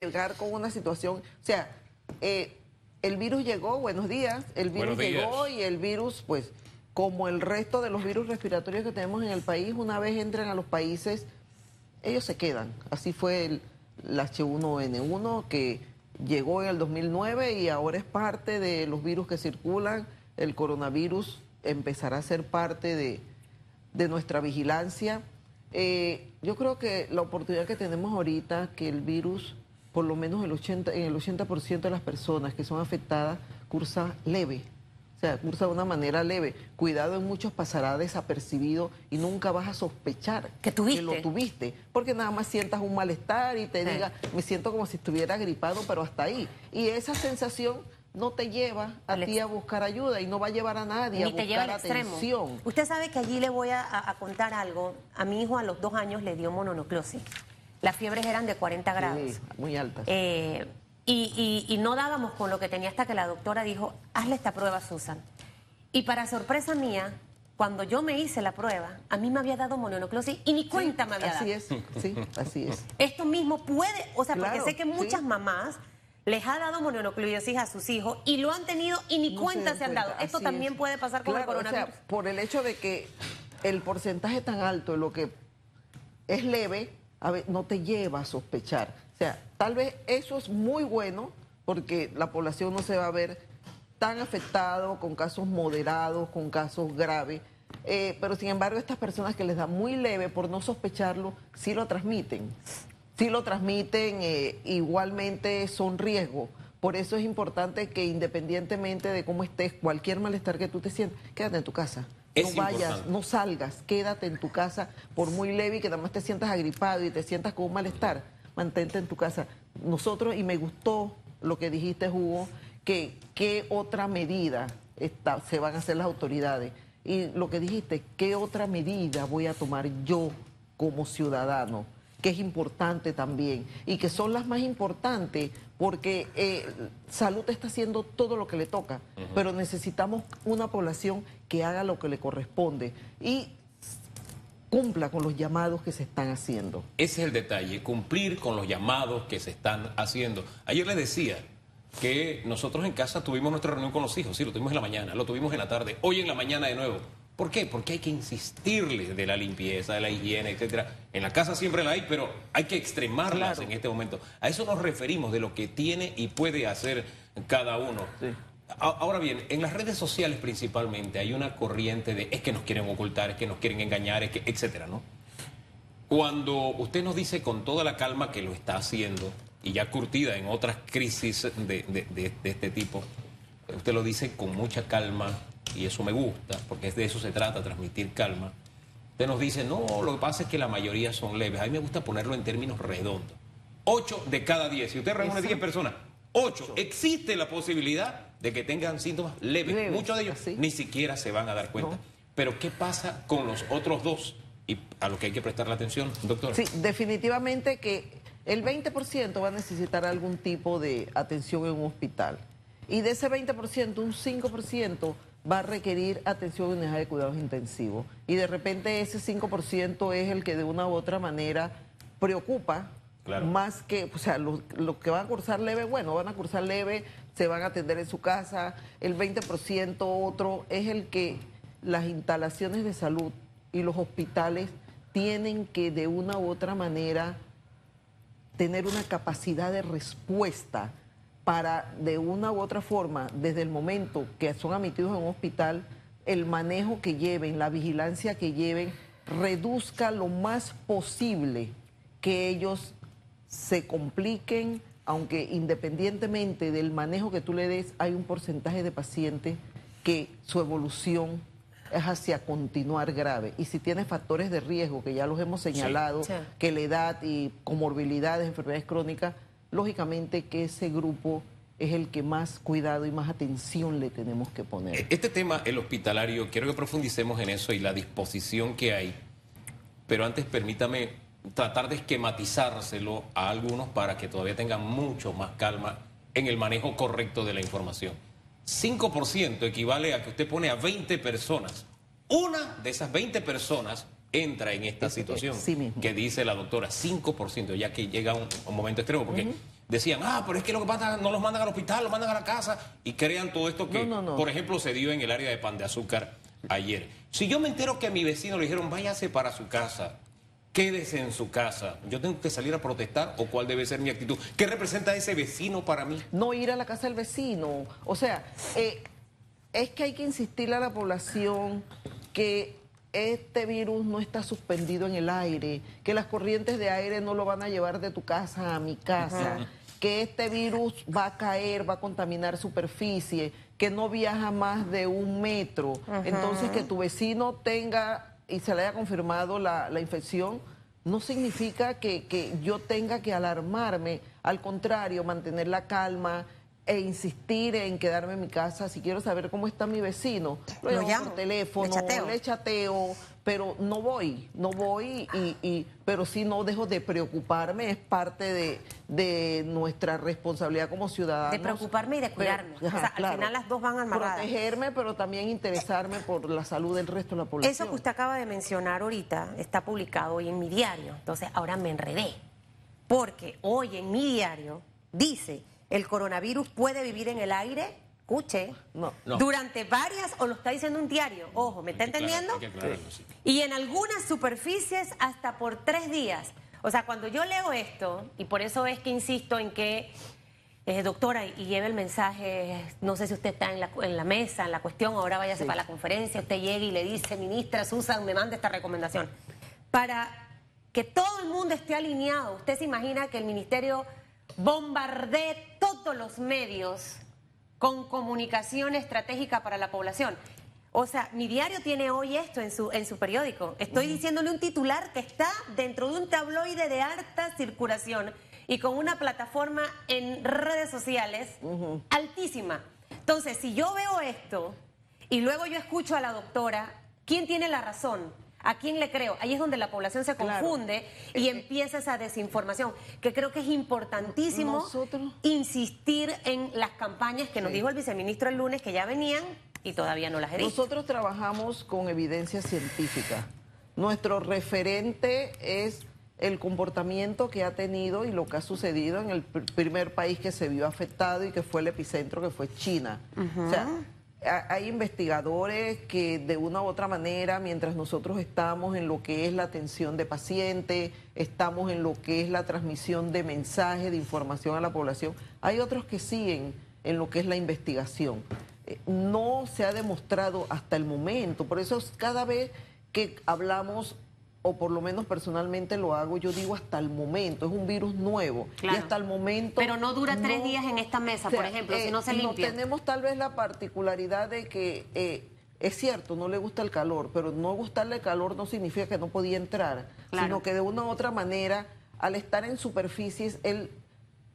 llegar con una situación, o sea, eh, el virus llegó, buenos días, el virus llegó y el virus, pues, como el resto de los virus respiratorios que tenemos en el país, una vez entran a los países, ellos se quedan. Así fue el, H1N1 que llegó en el 2009 y ahora es parte de los virus que circulan. El coronavirus empezará a ser parte de, nuestra vigilancia. Eh, yo creo que la oportunidad que tenemos ahorita, que el virus por lo menos el 80, en el 80% de las personas que son afectadas cursa leve. O sea, cursa de una manera leve. Cuidado, en muchos pasará desapercibido y nunca vas a sospechar que, tuviste? lo tuviste. Porque nada más sientas un malestar y te diga, me siento como si estuviera gripado, pero hasta ahí. Y esa sensación no te lleva a ti a buscar ayuda y no va a llevar a nadie a buscar atención. Usted sabe que allí le voy a, a, contar algo. A mi hijo a los dos años le dio mononoclosis. Las fiebres eran de 40 grados. Sí, muy altas. Eh, y, no dábamos con lo que tenía hasta que la doctora dijo, hazle esta prueba, Susan. Y para sorpresa mía, cuando yo me hice la prueba, a mí me había dado mononoclosis y ni cuenta me había dado. Así es, sí, así es. Esto mismo puede, o sea, porque sé que muchas mamás les ha dado mononoclosis a sus hijos y lo han tenido y ni cuenta se, han dado. Esto también puede pasar con el coronavirus. O sea, por el hecho de que el porcentaje tan alto de lo que es leve, a ver, no te lleva a sospechar. O sea, tal vez eso es muy bueno porque la población no se va a ver tan afectado con casos moderados, con casos graves. Eh, pero sin embargo, estas personas que les da muy leve por no sospecharlo, sí lo transmiten. Sí lo transmiten, eh, igualmente son riesgo. Por eso es importante que independientemente de cómo estés, cualquier malestar que tú te sientas, quédate en tu casa no vayas, no salgas, quédate en tu casa, por muy leve que nada más te sientas agripado y te sientas con un malestar, mantente en tu casa. Nosotros, y me gustó lo que dijiste, Hugo, que qué otra medida está, se van a hacer las autoridades. Y lo que dijiste, ¿qué otra medida voy a tomar yo como ciudadano? Que es importante también y que son las más importantes porque eh, salud está haciendo todo lo que le toca, pero necesitamos una población que haga lo que le corresponde y cumpla con los llamados que se están haciendo. Ese es el detalle, cumplir con los llamados que se están haciendo. Ayer le decía que nosotros en casa tuvimos nuestra reunión con los hijos, sí, lo tuvimos en la mañana, lo tuvimos en la tarde, hoy en la mañana de nuevo. ¿Por qué? Porque hay que insistirles de la limpieza, de la higiene, etcétera. En la casa siempre la hay, pero hay que extremarlas en este momento. A eso nos referimos de lo que tiene y puede hacer cada uno. Ahora bien, en las redes sociales principalmente hay una corriente de es que nos quieren ocultar, es que nos quieren engañar, es que, etcétera, ¿no? Cuando usted nos dice con toda la calma que lo está haciendo y ya curtida en otras crisis de, de este tipo, usted lo dice con mucha calma, y eso me gusta, porque de eso se trata, transmitir calma. Usted nos dice, no, lo que pasa es que la mayoría son leves. A mí me gusta ponerlo en términos redondos. Ocho de cada diez. Si usted reúne diez personas, ocho, existe la posibilidad de que tengan síntomas leves. Muchos de ellos ni siquiera se van a dar cuenta. Pero ¿qué pasa con los otros dos? Y a lo que hay que prestar la atención, doctor. Sí, definitivamente que el 20% va a necesitar algún tipo de atención en un hospital. Y de ese 20%, un 5% va a requerir atención en unidad de cuidados intensivos. Y de repente ese 5% es el que de una u otra manera preocupa más que, o sea, los, que van a cursar leve, bueno, van a cursar leve, se van a atender en su casa. El 20% otro es el que las instalaciones de salud y los hospitales tienen que de una u otra manera tener una capacidad de respuesta para de una u otra forma, desde el momento que son admitidos en un hospital, el manejo que lleven, la vigilancia que lleven, reduzca lo más posible que ellos se compliquen, aunque independientemente del manejo que tú le des, hay un porcentaje de pacientes que su evolución es hacia continuar grave. Y si tiene factores de riesgo, que ya los hemos señalado, que la edad y comorbilidades, enfermedades crónicas, lógicamente que ese grupo es el que más cuidado y más atención le tenemos que poner. E-, este tema, el hospitalario, quiero que profundicemos en eso y la disposición que hay, pero antes permítame tratar de esquematizárselo a algunos para que todavía tengan mucho más calma en el manejo correcto de la información. 5% equivale a que usted pone a 20 personas. Una de esas 20 personas entra en esta situación que dice la doctora, 5%, ya que llega un, un momento extremo, porque decían, ah, pero es que lo que pasa no los mandan al hospital, los mandan a la casa y crean todo esto que, No, no, no. por ejemplo, se dio en el área de pan de azúcar ayer. Si yo me entero que a mi vecino le dijeron, váyase para su casa, quédese en su casa, ¿yo tengo que salir a protestar o cuál debe ser mi actitud? ¿Qué representa ese vecino para mí? no ir a la casa del vecino. O sea, eh, es que hay que insistirle a la población que este virus no está suspendido en el aire, que las corrientes de aire no lo van a llevar de tu casa a mi casa, que este virus va a caer, va a contaminar superficie, que no viaja más de un metro. Entonces, que tu vecino tenga y se le haya confirmado la, la infección, no significa que, que yo tenga que alarmarme, al contrario, mantener la calma e insistir en quedarme en mi casa si quiero saber cómo está mi vecino. Lo, Lo llamo por teléfono, le chateo. le chateo, pero no voy, no voy, y, y- pero sí no dejo de preocuparme, es parte de, de nuestra responsabilidad como ciudadanos. De preocuparme y de Pero- cuidarme. O sea, al final las dos van amarradas. Protegerme, pero también interesarme por la salud del resto de la población. Eso que usted acaba de mencionar ahorita está publicado hoy en mi diario. Entonces ahora me enredé. Porque hoy en mi diario dice, el coronavirus puede vivir en el aire, escuche, No. No. durante varias, o lo está diciendo un diario, ojo, ¿me está entendiendo? sí. Y en algunas superficies hasta por tres días. O sea, cuando yo leo esto, y por eso es que insisto en que, eh, doctora, y lleve el mensaje, no sé si usted está en la, en la mesa, en la cuestión, ahora váyase Sí. para la conferencia, usted llega y le dice, ministra Susan, me manda esta recomendación. Para que todo el mundo esté alineado, usted se imagina que el ministerio bombardee los medios con comunicación estratégica para la población. O sea, mi diario tiene hoy esto en su, en su periódico. Estoy diciéndole un titular que está dentro de un tabloide de alta circulación y con una plataforma en redes sociales altísima. Entonces, si yo veo esto y luego yo escucho a la doctora, ¿quién tiene la razón? ¿A quién le creo? Ahí es donde la población se Claro. confunde y empieza esa desinformación, que creo que es importantísimo Nosotros- insistir en las campañas que nos Sí. dijo el viceministro el lunes que ya venían y todavía no las he. Nosotros trabajamos con evidencia científica. Nuestro referente es el comportamiento que ha tenido y lo que ha sucedido en el pr- primer país que se vio afectado y que fue el epicentro, que fue China. O sea, ha- hay investigadores que de una u otra manera, mientras nosotros estamos en lo que es la atención de pacientes, estamos en lo que es la transmisión de mensajes, de información a la población, hay otros que siguen en lo que es la investigación. Eh, No se ha demostrado hasta el momento, por eso es cada vez que hablamos, o por lo menos personalmente lo hago, yo digo hasta el momento, es un virus nuevo Claro. y hasta el momento... Pero no dura tres días en esta mesa, por ejemplo, si no se limpia. eh, tenemos tal vez la particularidad de que eh, es cierto, no le gusta el calor, pero no gustarle el calor no significa que no podía entrar, Claro. sino que de una u otra manera, al estar en superficies, él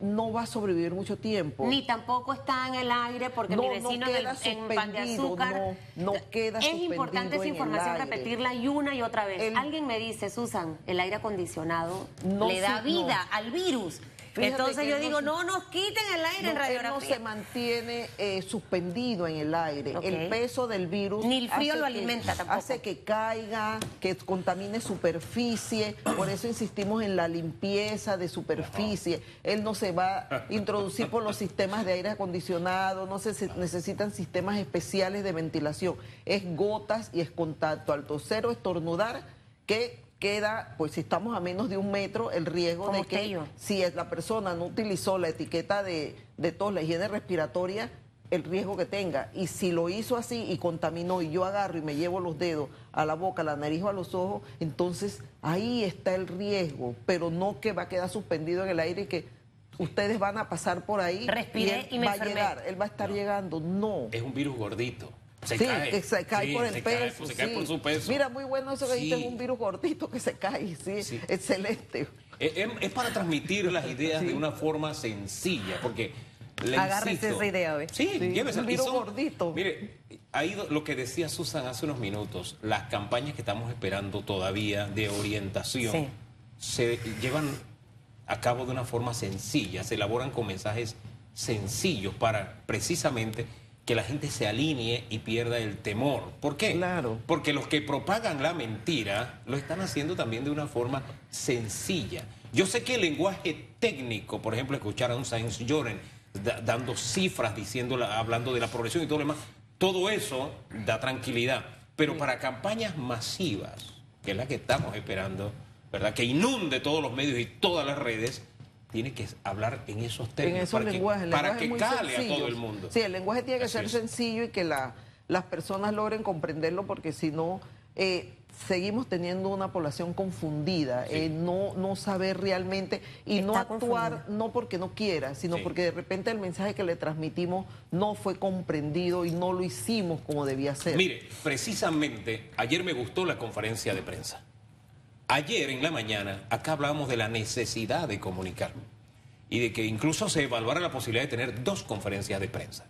no va a sobrevivir mucho tiempo. Ni tampoco está en el aire porque No, mi no vecino queda del- en pan de azúcar. no, no queda Es importante esa información repetirla y una y otra vez. El- Alguien me dice, Susan, el aire acondicionado le da sí, vida al virus. Fíjate Entonces yo no digo, se- no nos quiten el aire en No, él no se mantiene eh, suspendido en el aire. El peso del virus. Ni el frío lo que- alimenta tampoco. Hace que caiga, que contamine superficie. Por eso insistimos en la limpieza de superficie. Él no se va a introducir por los sistemas de aire acondicionado, no se se necesitan sistemas especiales de ventilación. Es gotas y es contacto. Al toser o estornudar, que queda, pues si estamos a menos de un metro, el riesgo Como de que yo. si es- la persona no utilizó la etiqueta de, de tos, la higiene respiratoria, el riesgo que tenga. Y si lo hizo así y contaminó y yo agarro y me llevo los dedos a la boca, a la nariz o a los ojos, entonces ahí está el riesgo, pero no que va a quedar suspendido en el aire y que ustedes van a pasar por ahí Respiré él y me va enfermé. a llegar, él va a estar llegando. No. Es un virus gordito. Se sí, cae. que se cae Sí, por el se cae, peso. pues, se cae por su peso. Mira, muy bueno eso que dijiste, es un virus gordito que se cae, sí, excelente. Es, es- es para transmitir las ideas de una forma sencilla, porque le Agárrese insisto- esa idea, ¿ve? Sí, Sí, llévesela. un virus son- gordito. Mire, ahí lo que decía Susan hace unos minutos, las campañas que estamos esperando todavía de orientación se llevan a cabo de una forma sencilla, se elaboran con mensajes sencillos para precisamente que la gente se alinee y pierda el temor. ¿Por qué? Claro. Porque los que propagan la mentira lo están haciendo también de una forma sencilla. Yo sé que el lenguaje técnico, por ejemplo, escuchar a un Science Joren dando cifras, diciendo, hablando de la progresión y todo lo demás, todo eso da tranquilidad. Pero para campañas masivas, que es la que estamos esperando, ¿verdad? Que inunde todos los medios y todas las redes, tiene que hablar en esos términos. En esos para lenguajes. Que, para que cale a todo el mundo. Sí, el lenguaje tiene que ser sencillo y que la, las personas logren comprenderlo, porque si no, eh, seguimos teniendo una población confundida, eh, no, no saber realmente y no actuar no porque no quiera, sino porque de repente el mensaje que le transmitimos no fue comprendido y no lo hicimos como debía ser. Mire, precisamente ayer me gustó la conferencia de prensa. Ayer en la mañana acá hablábamos de la necesidad de comunicar y de que incluso se evaluara la posibilidad de tener dos conferencias de prensa.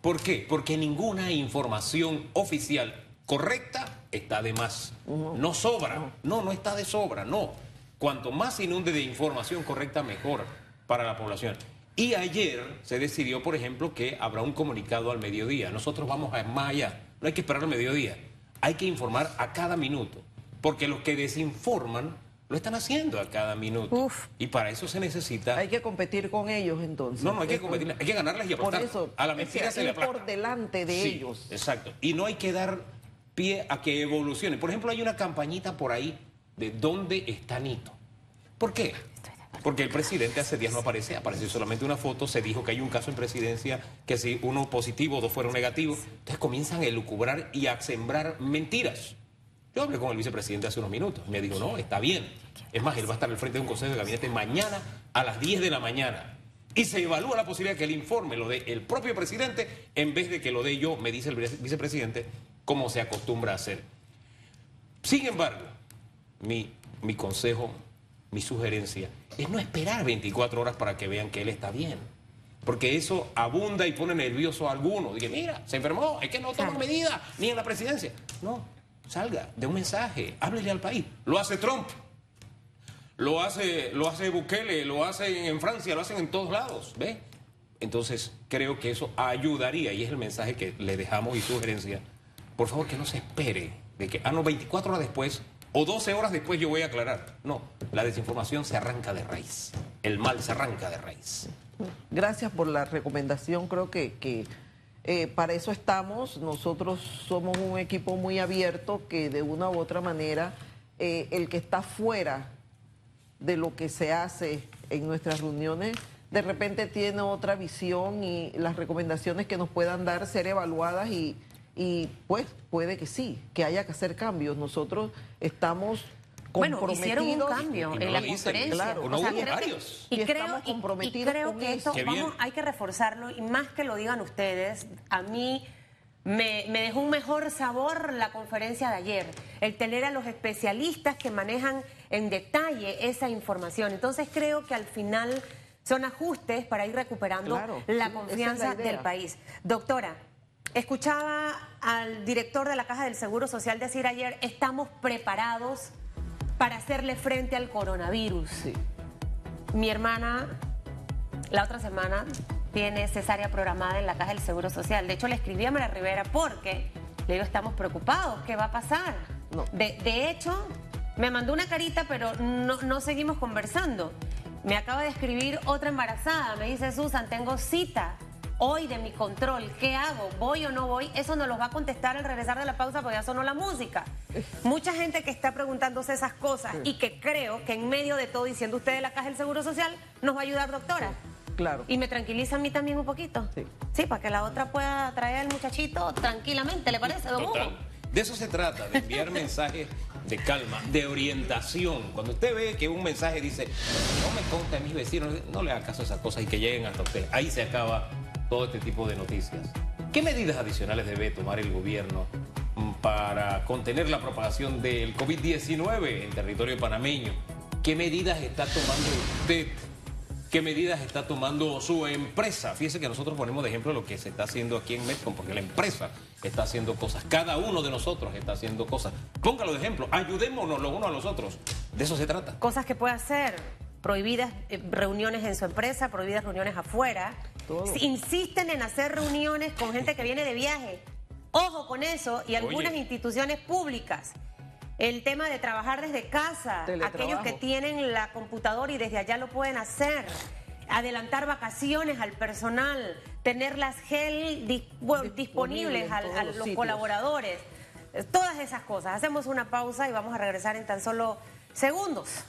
¿Por qué? Porque ninguna información oficial correcta está de más. No sobra. No, no está de sobra, no. Cuanto más inunde de información correcta, mejor para la población. Y ayer se decidió, por ejemplo, que habrá un comunicado al mediodía. Nosotros vamos a más allá. No hay que esperar al mediodía. Hay que informar a cada minuto. Porque los que desinforman lo están haciendo a cada minuto. Y para eso se necesita. Hay que competir con ellos entonces. No, no hay que competir, hay que ganarles y apostar. Por eso, a la mentira se le por delante de ellos. Exacto. Y no hay que dar pie a que evolucione. Por ejemplo, hay una campañita por ahí de dónde está Nito. ¿Por qué? Porque el presidente hace días no aparece, apareció solamente una foto, se dijo que hay un caso en presidencia que si uno positivo dos fueron negativos, entonces comienzan a elucubrar y a sembrar mentiras. Yo hablé con el vicepresidente hace unos minutos y me dijo, no, está bien. Es más, él va a estar al frente de un consejo de gabinete mañana a las 10 de la mañana. Y se evalúa la posibilidad que el informe lo dé el propio presidente en vez de que lo dé yo, me dice el vicepresidente, como se acostumbra a hacer. Sin embargo, mi, mi consejo, mi sugerencia, es no esperar 24 horas para que vean que él está bien. Porque eso abunda y pone nervioso a algunos. Dice, mira, se enfermó, es que no toma medidas, ni en la presidencia. No, salga, de un mensaje, háblele al país. Lo hace Trump, lo hace, lo hace Bukele, lo hace en Francia, lo hacen en todos lados, ¿ve? Entonces, creo que eso ayudaría, y es el mensaje que le dejamos y sugerencia por favor que no se espere de que, ah, no, 24 horas después o 12 horas después yo voy a aclarar. No, la desinformación se arranca de raíz, el mal se arranca de raíz. Gracias por la recomendación, creo que, eh, para eso estamos, nosotros somos un equipo muy abierto que de una u otra manera eh, el que está fuera de lo que se hace en nuestras reuniones de repente tiene otra visión y las recomendaciones que nos puedan dar ser evaluadas y y pues puede que sí, que haya que hacer cambios. Nosotros estamos bueno, hicieron un cambio en la conferencia. Claro. No y, creo, creo que esto vamos, hay que reforzarlo y más que lo digan ustedes, a mí me, me, dejó un mejor sabor la conferencia de ayer, el tener a los especialistas que manejan en detalle esa información. Entonces creo que al final son ajustes para ir recuperando la confianza del país. Doctora, Escuchaba al director de la Caja del Seguro Social decir ayer, estamos preparados para hacerle frente al coronavirus. Mi hermana, la otra semana, tiene cesárea programada en la Caja del Seguro Social. De hecho, le escribí a María Rivera porque le digo, estamos preocupados, ¿qué va a pasar? De, de, hecho, me mandó una carita, pero no, no seguimos conversando. Me acaba de escribir otra embarazada, me dice, Susan, tengo cita hoy de mi control, ¿qué hago? ¿Voy o no voy? Eso nos lo va a contestar al regresar de la pausa porque ya sonó la música. Mucha gente que está preguntándose esas cosas y que creo que en medio de todo, diciendo usted de la Caja del Seguro Social, nos va a ayudar, doctora. Claro. Y me tranquiliza a mí también un poquito. Sí. Sí, para que la otra pueda traer al muchachito tranquilamente, ¿le parece, don De eso se trata, de enviar mensajes de calma, de orientación. Cuando usted ve que un mensaje dice, no me conta a mis vecinos, no le haga caso a esas cosas y que lleguen hasta usted. Ahí se acaba todo este tipo de noticias. ¿Qué medidas adicionales debe tomar el gobierno para contener la propagación del COVID-19 en territorio panameño? ¿Qué medidas está tomando usted? ¿Qué medidas está tomando su empresa? Fíjese que nosotros ponemos de ejemplo lo que se está haciendo aquí en Metcon, porque la empresa está haciendo cosas. Cada uno de nosotros está haciendo cosas. Póngalo de ejemplo. Ayudémonos los unos a los otros. De eso se trata. Cosas que puede hacer. Prohibidas eh, reuniones en su empresa, prohibidas reuniones afuera insisten en hacer reuniones con gente que viene de viaje. Ojo con eso y algunas instituciones públicas El tema de trabajar desde casa, aquellos que tienen la computadora y desde allá lo pueden hacer. Adelantar vacaciones al personal, tener las gel dis- bueno, Disponible disponibles a los sitios. colaboradores. Todas esas cosas. Hacemos una pausa y vamos a regresar en tan solo segundos.